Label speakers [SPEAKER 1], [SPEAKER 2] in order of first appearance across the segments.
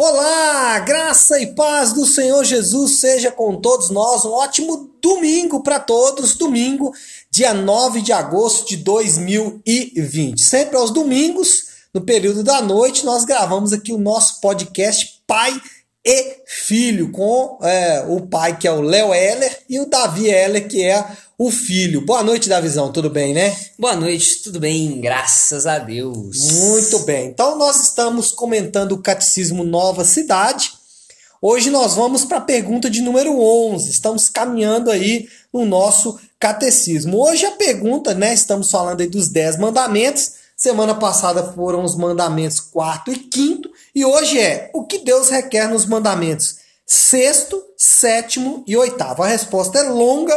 [SPEAKER 1] Olá, graça e paz do Senhor Jesus seja com todos nós. Um ótimo domingo para todos. Domingo, dia 9 de agosto de 2020. Sempre aos domingos, no período da noite, nós gravamos aqui o nosso podcast Pai e Filho, com é, o pai que é o Léo Heller e o Davi Heller, que é o filho. Boa noite, Davizão, tudo bem, né?
[SPEAKER 2] Boa noite, tudo bem, graças a Deus.
[SPEAKER 1] Muito bem. Então nós estamos comentando o Catecismo Nova Cidade. Hoje nós vamos para a pergunta de número 11. Estamos caminhando aí no nosso catecismo. Hoje a pergunta, né, estamos falando aí dos 10 mandamentos. Semana passada foram os mandamentos quarto e quinto, e hoje é o que Deus requer nos mandamentos sexto, sétimo e oitavo. A resposta é longa,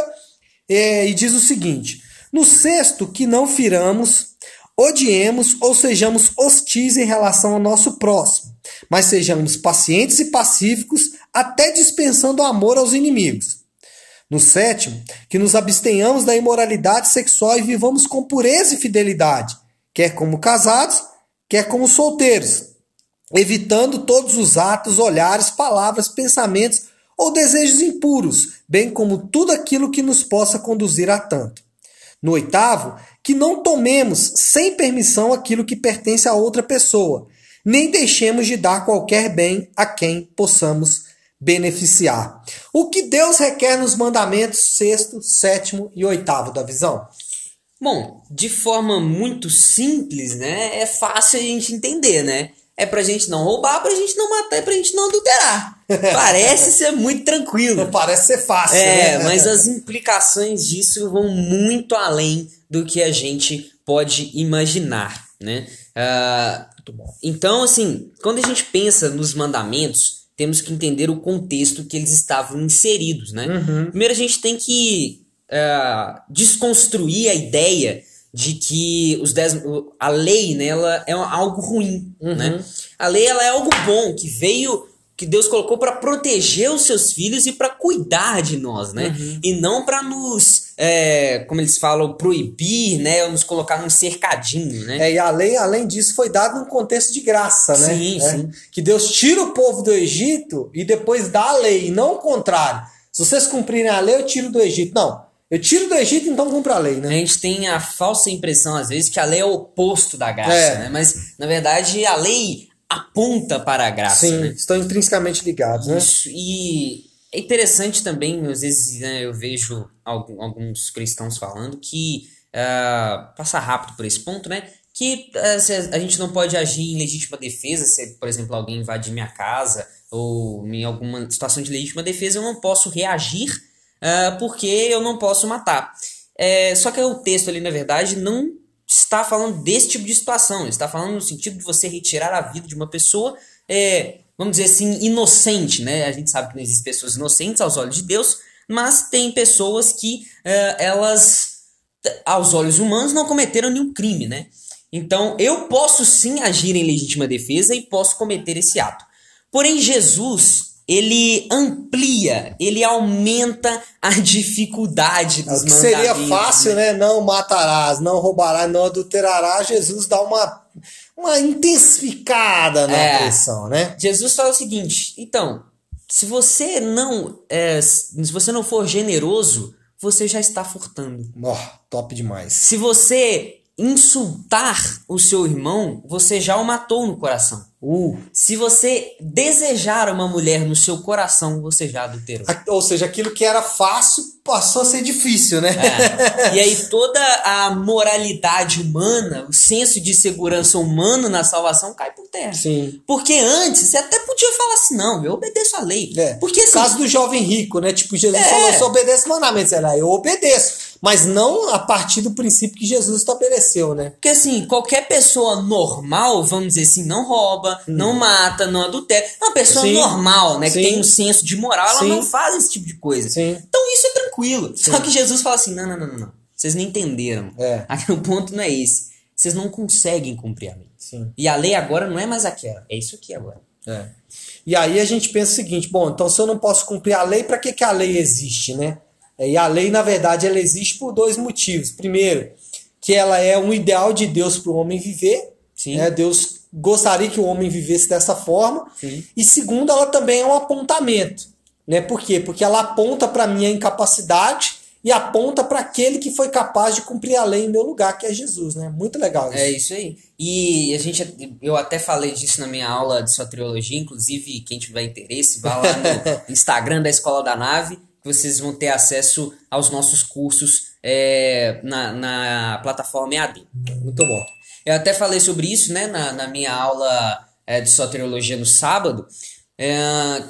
[SPEAKER 1] é, e diz o seguinte: no sexto, que não firamos, odiemos ou sejamos hostis em relação ao nosso próximo, mas sejamos pacientes e pacíficos, até dispensando amor aos inimigos. No sétimo, que nos abstenhamos da imoralidade sexual e vivamos com pureza e fidelidade, quer como casados, quer como solteiros, evitando todos os atos, olhares, palavras, pensamentos ou desejos impuros, bem como tudo aquilo que nos possa conduzir a tanto. No oitavo, que não tomemos sem permissão aquilo que pertence a outra pessoa, nem deixemos de dar qualquer bem a quem possamos beneficiar. O que Deus requer nos mandamentos sexto, sétimo e oitavo da visão?
[SPEAKER 2] Bom, de forma muito simples, né? É fácil a gente entender, né? é pra gente não roubar, pra gente não matar, é pra gente não adulterar. Parece ser muito tranquilo.
[SPEAKER 1] Parece ser fácil.
[SPEAKER 2] É, né? mas as implicações disso vão muito além do que a gente pode imaginar, né? Uh, então, assim, quando a gente pensa nos mandamentos, temos que entender o contexto que eles estavam inseridos, né? Uhum. Primeiro a gente tem que uh, desconstruir a ideia de que os dez, a lei nela é algo ruim, uhum. né? A lei ela é algo bom que veio que Deus colocou para proteger os seus filhos e para cuidar de nós, né? Uhum. E não para nos, é, como eles falam, proibir, né? Ou nos colocar num cercadinho, né?
[SPEAKER 1] É, e a lei, além disso, foi dada num contexto de graça, né?
[SPEAKER 2] Sim,
[SPEAKER 1] é,
[SPEAKER 2] sim.
[SPEAKER 1] Que Deus tira o povo do Egito e depois dá a lei, não o contrário. Se vocês cumprirem a lei, eu tiro do Egito. Não. Eu tiro do Egito, então cumpro a lei, né?
[SPEAKER 2] A gente tem a falsa impressão, às vezes, que a lei é o oposto da graça, é. né? Mas, na verdade, a lei aponta para a graça.
[SPEAKER 1] Sim,
[SPEAKER 2] né?
[SPEAKER 1] estão intrinsecamente ligados, né?
[SPEAKER 2] Isso, e é interessante também, às vezes, né, eu vejo alguns cristãos falando que, uh, passar rápido por esse ponto, né? Que uh, a gente não pode agir em legítima defesa, se, por exemplo, alguém invadir minha casa ou em alguma situação de legítima defesa, eu não posso reagir uh, porque eu não posso matar. É, só que o texto ali, na verdade, não está falando desse tipo de situação. Ele está falando no sentido de você retirar a vida de uma pessoa, é, vamos dizer assim, inocente. Né? A gente sabe que não existem pessoas inocentes aos olhos de Deus, mas tem pessoas que uh, elas, aos olhos humanos, não cometeram nenhum crime. Né? Então, eu posso sim agir em legítima defesa e posso cometer esse ato. Porém, Jesus ele amplia, ele aumenta a dificuldade dos
[SPEAKER 1] é, que Seria fácil, né? né? Não matarás, não roubarás, não adulterarás. Jesus dá uma, uma intensificada na é, pressão, né?
[SPEAKER 2] Jesus fala o seguinte: então, se você não é, se você não for generoso, você já está furtando.
[SPEAKER 1] Oh, top demais.
[SPEAKER 2] Se você insultar o seu irmão, você já o matou no coração. Uh. Se você desejar uma mulher no seu coração, você já adulterou.
[SPEAKER 1] Ou seja, aquilo que era fácil passou a ser difícil, né?
[SPEAKER 2] É. E aí toda a moralidade humana, o senso de segurança humano na salvação cai por terra.
[SPEAKER 1] Sim.
[SPEAKER 2] Porque antes você até podia falar assim, não, eu obedeço a lei.
[SPEAKER 1] É.
[SPEAKER 2] Porque
[SPEAKER 1] assim, caso do jovem rico, né? Tipo, Jesus é. falou, só obedeço mandamentos. Ela, eu obedeço mas não a partir do princípio que Jesus estabeleceu, né?
[SPEAKER 2] Porque assim, qualquer pessoa normal, vamos dizer assim, não rouba, hum. não mata, não adultera. Uma pessoa Sim. normal, né, Sim. que tem um senso de moral, ela Sim. não faz esse tipo de coisa. Então isso é tranquilo. Só que Jesus fala assim: não, não, não, não, não. Vocês não entenderam.
[SPEAKER 1] É.
[SPEAKER 2] Aqui o ponto não é esse. Vocês não conseguem cumprir a lei. E a lei agora não é mais aquela, é isso aqui agora.
[SPEAKER 1] É. E aí a gente pensa o seguinte: bom, então se eu não posso cumprir a lei, para que, que a lei existe, né? É, e a lei, na verdade, ela existe por dois motivos. Primeiro, que ela é um ideal de Deus para o homem viver.
[SPEAKER 2] Sim.
[SPEAKER 1] Né? Deus gostaria que o homem vivesse dessa forma.
[SPEAKER 2] Sim.
[SPEAKER 1] E segundo, ela também é um apontamento. Né? Por quê? Porque ela aponta para a minha incapacidade e aponta para aquele que foi capaz de cumprir a lei em meu lugar, que é Jesus. Né? Muito legal isso.
[SPEAKER 2] É isso aí. E a gente, eu até falei disso na minha aula de soteriologia, inclusive quem tiver interesse, vá lá no Instagram da Escola da Nave, vocês vão ter acesso aos nossos cursos é, na, na plataforma EAD.
[SPEAKER 1] Muito bom.
[SPEAKER 2] Eu até falei sobre isso né, na, na minha aula é, de soteriologia no sábado, é,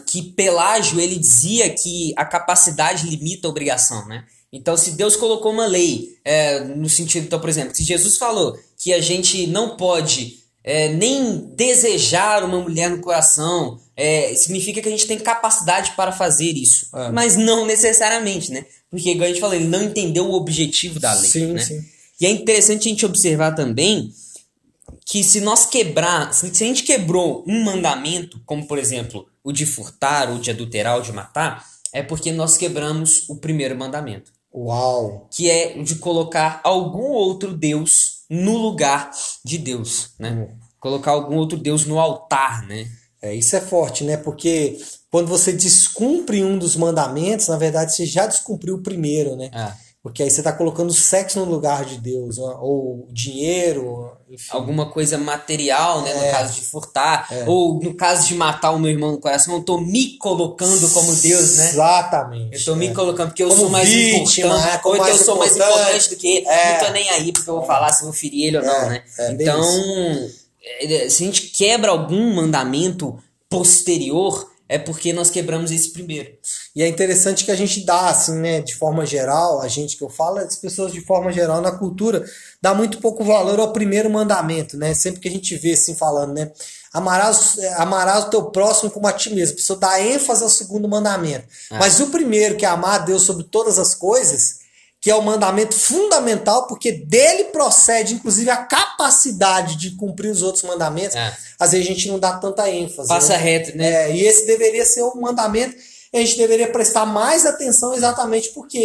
[SPEAKER 2] que Pelágio ele dizia que a capacidade limita a obrigação, né? Então, se Deus colocou uma lei, é, no sentido, então, por exemplo, se Jesus falou que a gente não pode é, nem desejar uma mulher no coração, é, significa que a gente tem capacidade para fazer isso.
[SPEAKER 1] É.
[SPEAKER 2] Mas não necessariamente, né? Porque, igual a gente falou, ele não entendeu o objetivo da lei.
[SPEAKER 1] Sim,
[SPEAKER 2] né?
[SPEAKER 1] sim.
[SPEAKER 2] E é interessante a gente observar também que se nós quebrar, se a gente quebrou um mandamento, como por exemplo o de furtar, ou de adulterar, ou de matar, é porque nós quebramos o primeiro mandamento,
[SPEAKER 1] Uau!
[SPEAKER 2] que é o de colocar algum outro Deus no lugar de Deus, né? Colocar algum outro Deus no altar, né?
[SPEAKER 1] É, isso é forte, né? Porque quando você descumpre um dos mandamentos, na verdade você já descumpriu o primeiro, né?
[SPEAKER 2] Ah,
[SPEAKER 1] Porque aí você está colocando o sexo no lugar de Deus, ou dinheiro, enfim.
[SPEAKER 2] alguma coisa material, né? No
[SPEAKER 1] É.
[SPEAKER 2] caso de furtar, ou no caso de matar o meu irmão no coração, eu tô me colocando como Deus, né?
[SPEAKER 1] Exatamente.
[SPEAKER 2] Eu tô me
[SPEAKER 1] é.
[SPEAKER 2] colocando porque eu
[SPEAKER 1] Como
[SPEAKER 2] sou mais
[SPEAKER 1] vítima,
[SPEAKER 2] importante.
[SPEAKER 1] é,
[SPEAKER 2] ou então eu sou mais
[SPEAKER 1] importante.
[SPEAKER 2] do que ele.
[SPEAKER 1] É.
[SPEAKER 2] Não tô nem aí porque eu vou falar se eu vou ferir ele ou não,
[SPEAKER 1] É,
[SPEAKER 2] né?
[SPEAKER 1] é,
[SPEAKER 2] então, é, se a gente quebra algum mandamento posterior, é porque nós quebramos esse primeiro.
[SPEAKER 1] E é interessante que a gente dá, assim, né, de forma geral, a gente que eu falo, as pessoas de forma geral na cultura, dá muito pouco valor ao primeiro mandamento, né? Sempre que a gente vê assim falando, né? Amarás, amarás o teu próximo como a ti mesmo. A pessoa dá ênfase ao segundo mandamento.
[SPEAKER 2] É.
[SPEAKER 1] Mas o primeiro, que é amar a Deus sobre todas as coisas, que é o mandamento fundamental, porque dele procede, inclusive, a capacidade de cumprir os outros mandamentos.
[SPEAKER 2] É.
[SPEAKER 1] Às vezes a gente não dá tanta ênfase.
[SPEAKER 2] Passa
[SPEAKER 1] né?
[SPEAKER 2] reto, né?
[SPEAKER 1] É, e esse deveria ser o mandamento. A gente deveria prestar mais atenção exatamente porque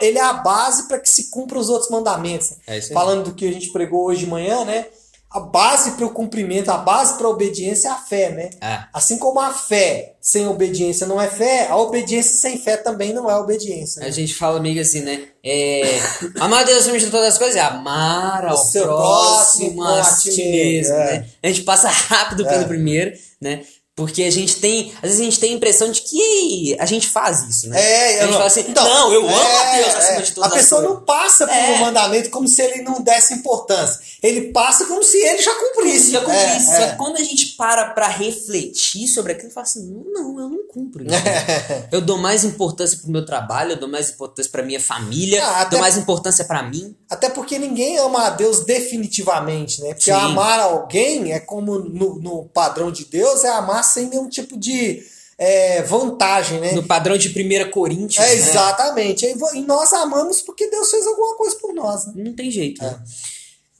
[SPEAKER 1] ele é a base para que se cumpra os outros mandamentos.
[SPEAKER 2] É.
[SPEAKER 1] Falando do que a gente pregou hoje de manhã, né? A base para o cumprimento, a base para a obediência é a fé, né?
[SPEAKER 2] É.
[SPEAKER 1] Assim como a fé sem obediência não é fé, a obediência sem fé também não é obediência. né?
[SPEAKER 2] A gente fala meio assim, né? É, amar a Deus acima de todas as coisas é amar ao próximo
[SPEAKER 1] próximo
[SPEAKER 2] a ti mesmo,
[SPEAKER 1] mesmo, é.
[SPEAKER 2] né? A gente passa rápido pelo primeiro, né? Porque a gente tem, às vezes a gente tem a impressão de que a gente faz isso, né?
[SPEAKER 1] É,
[SPEAKER 2] a gente
[SPEAKER 1] eu-
[SPEAKER 2] fala assim,
[SPEAKER 1] então,
[SPEAKER 2] não, eu amo a
[SPEAKER 1] é,
[SPEAKER 2] Deus acima
[SPEAKER 1] é.
[SPEAKER 2] de todas
[SPEAKER 1] A pessoa
[SPEAKER 2] as
[SPEAKER 1] não passa
[SPEAKER 2] É.
[SPEAKER 1] um mandamento como se ele não desse importância. Ele passa como se ele já cumprisse.
[SPEAKER 2] Já cumpri
[SPEAKER 1] É,
[SPEAKER 2] isso.
[SPEAKER 1] é.
[SPEAKER 2] Só que quando a gente para pra refletir sobre aquilo, fala assim: não, eu não cumpro isso. eu dou mais importância pro meu trabalho, eu dou mais importância pra minha família,
[SPEAKER 1] Ah,
[SPEAKER 2] dou mais importância pra mim.
[SPEAKER 1] Até porque ninguém ama a Deus definitivamente, né? Porque
[SPEAKER 2] Sim.
[SPEAKER 1] amar alguém é como no, no padrão de Deus, é amar sem nenhum tipo de é, vantagem, né?
[SPEAKER 2] No padrão de 1 Coríntios.
[SPEAKER 1] É,
[SPEAKER 2] né?
[SPEAKER 1] exatamente. E E nós amamos porque Deus fez alguma coisa por nós. Né?
[SPEAKER 2] Não tem jeito.
[SPEAKER 1] É.
[SPEAKER 2] né?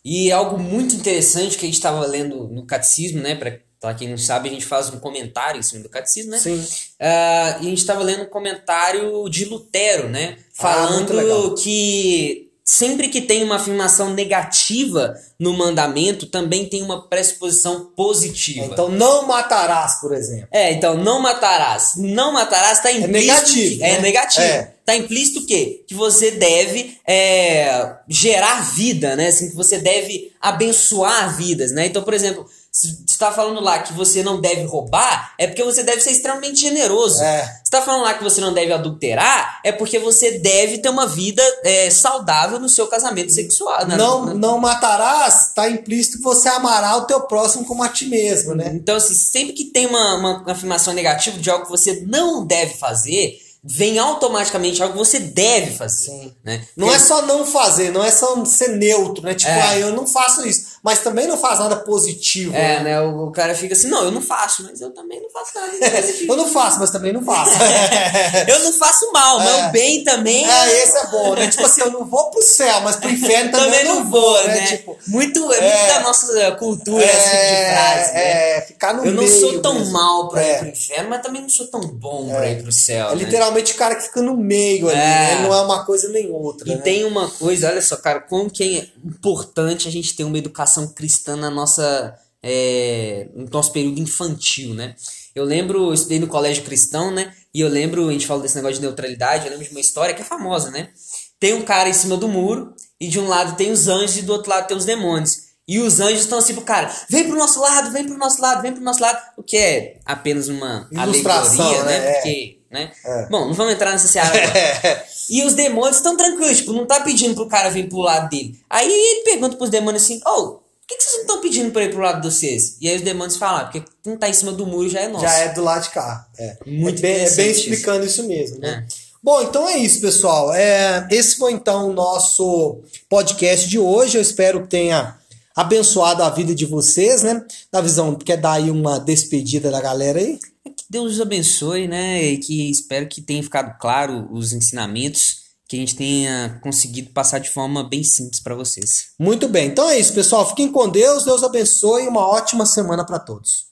[SPEAKER 2] E algo muito interessante que a gente estava lendo no catecismo, né? Pra, pra quem não sabe, a gente faz um comentário em cima do catecismo, né?
[SPEAKER 1] Sim.
[SPEAKER 2] Ah, e a gente estava lendo um comentário de Lutero, né?
[SPEAKER 1] Ah.
[SPEAKER 2] Falando que sempre que tem uma afirmação negativa no mandamento, também tem uma pressuposição positiva.
[SPEAKER 1] Então não matarás, por exemplo.
[SPEAKER 2] É, então, não matarás. Não matarás está implícito.
[SPEAKER 1] negativo,
[SPEAKER 2] que- É
[SPEAKER 1] né?
[SPEAKER 2] negativo.
[SPEAKER 1] É.
[SPEAKER 2] Tá implícito o quê? Que você deve é, gerar vida, né? Assim, que você deve abençoar vidas, né? Então, por exemplo, se você está falando lá que você não deve roubar, é porque você deve ser extremamente generoso.
[SPEAKER 1] É.
[SPEAKER 2] Se está falando lá que você não deve adulterar, é porque você deve ter uma vida é, saudável no seu casamento sexual. né?
[SPEAKER 1] Não, não matarás, está implícito que você amará o teu próximo como a ti mesmo, né?
[SPEAKER 2] Então, assim, sempre que tem uma, uma afirmação negativa de algo que você não deve fazer, vem automaticamente algo que você deve fazer.
[SPEAKER 1] Sim.
[SPEAKER 2] Né?
[SPEAKER 1] Não é só não fazer, não é só ser neutro, né? Tipo,
[SPEAKER 2] É.
[SPEAKER 1] ah, eu não faço isso. Mas também não faz nada positivo.
[SPEAKER 2] É,
[SPEAKER 1] né?
[SPEAKER 2] né? O, o cara fica assim, não, eu não faço, mas eu também não faço nada positivo.
[SPEAKER 1] Eu não faço, mas também não faço.
[SPEAKER 2] eu não faço mal, mas
[SPEAKER 1] É.
[SPEAKER 2] o bem também.
[SPEAKER 1] É, esse é bom, né? Tipo assim, eu não vou pro céu, mas pro inferno também,
[SPEAKER 2] também não vou, né?
[SPEAKER 1] Tipo,
[SPEAKER 2] muito, é muito
[SPEAKER 1] é.
[SPEAKER 2] da nossa cultura tipo de frase, né?
[SPEAKER 1] é, é, ficar no
[SPEAKER 2] Eu não
[SPEAKER 1] meio
[SPEAKER 2] sou tão
[SPEAKER 1] mesmo.
[SPEAKER 2] mal pra
[SPEAKER 1] É.
[SPEAKER 2] ir pro inferno, mas também não sou tão bom pra ir pro céu.
[SPEAKER 1] É
[SPEAKER 2] né?
[SPEAKER 1] literalmente o cara que fica no meio ali,
[SPEAKER 2] É.
[SPEAKER 1] né? Não é uma coisa nem outra.
[SPEAKER 2] E
[SPEAKER 1] né?
[SPEAKER 2] tem uma coisa, olha só, cara, como que é importante a gente ter uma educação cristã na nossa é, no nosso período infantil, né? Eu lembro, eu estudei no colégio cristão, né? E eu lembro, a gente fala desse negócio de neutralidade, eu lembro de uma história que é famosa, né? Tem um cara em cima do muro, e de um lado tem os anjos e do outro lado tem os demônios. E os anjos estão assim pro cara, vem pro nosso lado, vem pro nosso lado, vem pro nosso lado. O que é apenas uma
[SPEAKER 1] Ilustração,
[SPEAKER 2] alegoria, né?
[SPEAKER 1] né? É.
[SPEAKER 2] Porque, né?
[SPEAKER 1] É.
[SPEAKER 2] Bom, não vamos entrar nessa seara agora. E os demônios estão tranquilos, tipo, não tá pedindo pro cara vir pro lado dele. Aí ele pergunta pros demônios assim, ô, por que, que vocês não estão pedindo pra ir pro lado de vocês? E aí os demônios falam, ah, porque quem tá em cima do muro já é nosso.
[SPEAKER 1] Já é do lado de cá. É.
[SPEAKER 2] Muito
[SPEAKER 1] é bem, é bem
[SPEAKER 2] interessante isso.
[SPEAKER 1] explicando isso, mesmo, né?
[SPEAKER 2] É.
[SPEAKER 1] Bom, então é isso, pessoal. É, esse foi então o nosso podcast de hoje. Eu espero que tenha abençoado a vida de vocês, né? Na visão, quer dar aí uma despedida da galera aí?
[SPEAKER 2] Deus os abençoe, né? E que espero que tenha ficado claro os ensinamentos, que a gente tenha conseguido passar de forma bem simples para vocês.
[SPEAKER 1] Muito bem. Então é isso, pessoal. Fiquem com Deus. Deus abençoe uma ótima semana para todos.